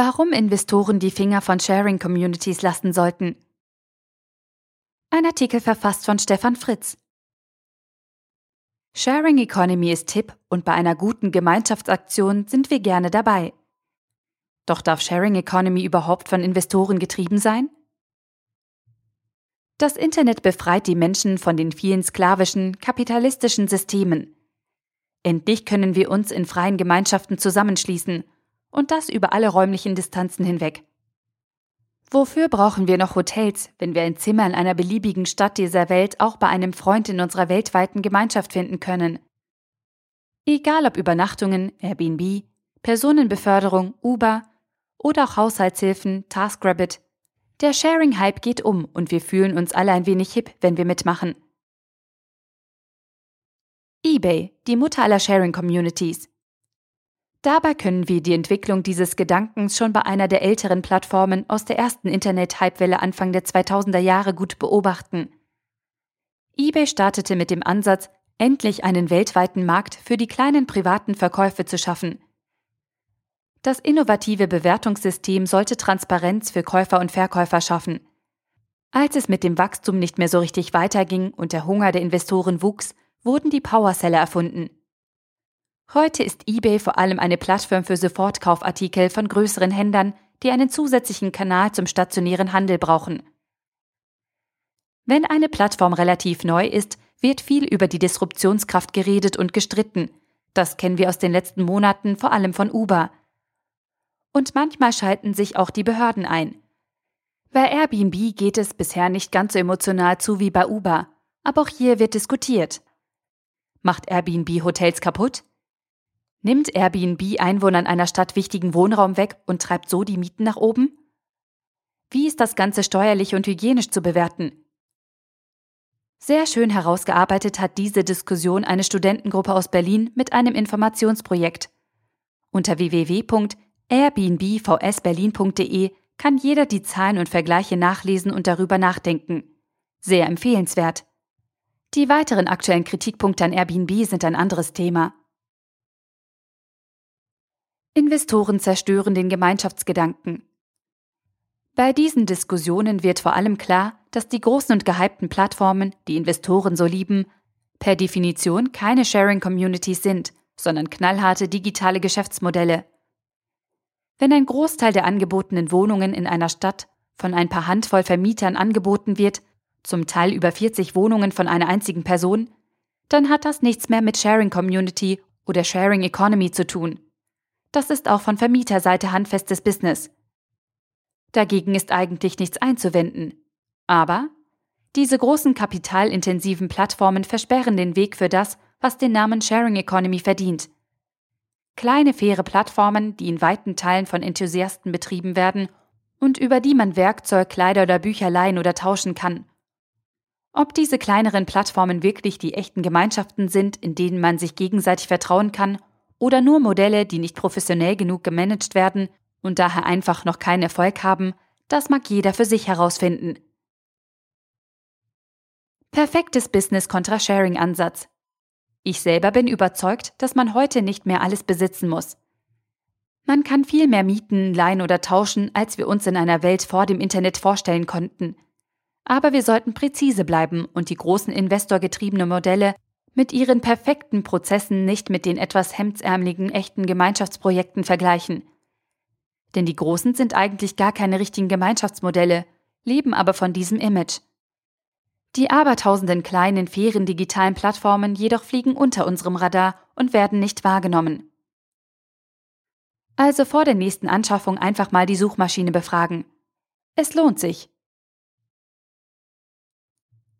Warum Investoren die Finger von Sharing Communities lassen sollten. Ein Artikel verfasst von Stefan Fritz. Sharing Economy ist Tipp und bei einer guten Gemeinschaftsaktion sind wir gerne dabei. Doch darf Sharing Economy überhaupt von Investoren getrieben sein? Das Internet befreit die Menschen von den vielen sklavischen, kapitalistischen Systemen. Endlich können wir uns in freien Gemeinschaften zusammenschließen und das über alle räumlichen Distanzen hinweg. Wofür brauchen wir noch Hotels, wenn wir ein Zimmer in einer beliebigen Stadt dieser Welt auch bei einem Freund in unserer weltweiten Gemeinschaft finden können? Egal ob Übernachtungen, Airbnb, Personenbeförderung, Uber oder auch Haushaltshilfen, TaskRabbit, der Sharing-Hype geht um und wir fühlen uns alle ein wenig hip, wenn wir mitmachen. eBay, die Mutter aller Sharing-Communities. Dabei können wir die Entwicklung dieses Gedankens schon bei einer der älteren Plattformen aus der ersten Internet-Hypewelle Anfang der 2000er Jahre gut beobachten. eBay startete mit dem Ansatz, endlich einen weltweiten Markt für die kleinen privaten Verkäufe zu schaffen. Das innovative Bewertungssystem sollte Transparenz für Käufer und Verkäufer schaffen. Als es mit dem Wachstum nicht mehr so richtig weiterging und der Hunger der Investoren wuchs, wurden die Powerseller erfunden. Heute ist eBay vor allem eine Plattform für Sofortkaufartikel von größeren Händlern, die einen zusätzlichen Kanal zum stationären Handel brauchen. Wenn eine Plattform relativ neu ist, wird viel über die Disruptionskraft geredet und gestritten. Das kennen wir aus den letzten Monaten vor allem von Uber. Und manchmal schalten sich auch die Behörden ein. Bei Airbnb geht es bisher nicht ganz so emotional zu wie bei Uber, aber auch hier wird diskutiert. Macht Airbnb Hotels kaputt? Nimmt Airbnb Einwohnern einer Stadt wichtigen Wohnraum weg und treibt so die Mieten nach oben? Wie ist das Ganze steuerlich und hygienisch zu bewerten? Sehr schön herausgearbeitet hat diese Diskussion eine Studentengruppe aus Berlin mit einem Informationsprojekt. Unter www.airbnbvsberlin.de kann jeder die Zahlen und Vergleiche nachlesen und darüber nachdenken. Sehr empfehlenswert. Die weiteren aktuellen Kritikpunkte an Airbnb sind ein anderes Thema. Investoren zerstören den Gemeinschaftsgedanken. Bei diesen Diskussionen wird vor allem klar, dass die großen und gehypten Plattformen, die Investoren so lieben, per Definition keine Sharing Communities sind, sondern knallharte digitale Geschäftsmodelle. Wenn ein Großteil der angebotenen Wohnungen in einer Stadt von ein paar Handvoll Vermietern angeboten wird, zum Teil über 40 Wohnungen von einer einzigen Person, dann hat das nichts mehr mit Sharing Community oder Sharing Economy zu tun. Das ist auch von Vermieterseite handfestes Business. Dagegen ist eigentlich nichts einzuwenden. Aber diese großen kapitalintensiven Plattformen versperren den Weg für das, was den Namen Sharing Economy verdient. Kleine faire Plattformen, die in weiten Teilen von Enthusiasten betrieben werden und über die man Werkzeug, Kleider oder Bücher leihen oder tauschen kann. Ob diese kleineren Plattformen wirklich die echten Gemeinschaften sind, in denen man sich gegenseitig vertrauen kann oder nur Modelle, die nicht professionell genug gemanagt werden und daher einfach noch keinen Erfolg haben, das mag jeder für sich herausfinden. Perfektes Business kontra Sharing Ansatz. Ich selber bin überzeugt, dass man heute nicht mehr alles besitzen muss. Man kann viel mehr mieten, leihen oder tauschen, als wir uns in einer Welt vor dem Internet vorstellen konnten. Aber wir sollten präzise bleiben und die großen investorgetriebenen Modelle mit ihren perfekten Prozessen nicht mit den etwas hemdsärmeligen echten Gemeinschaftsprojekten vergleichen. Denn die Großen sind eigentlich gar keine richtigen Gemeinschaftsmodelle, leben aber von diesem Image. Die abertausenden kleinen, fairen digitalen Plattformen jedoch fliegen unter unserem Radar und werden nicht wahrgenommen. Also vor der nächsten Anschaffung einfach mal die Suchmaschine befragen. Es lohnt sich.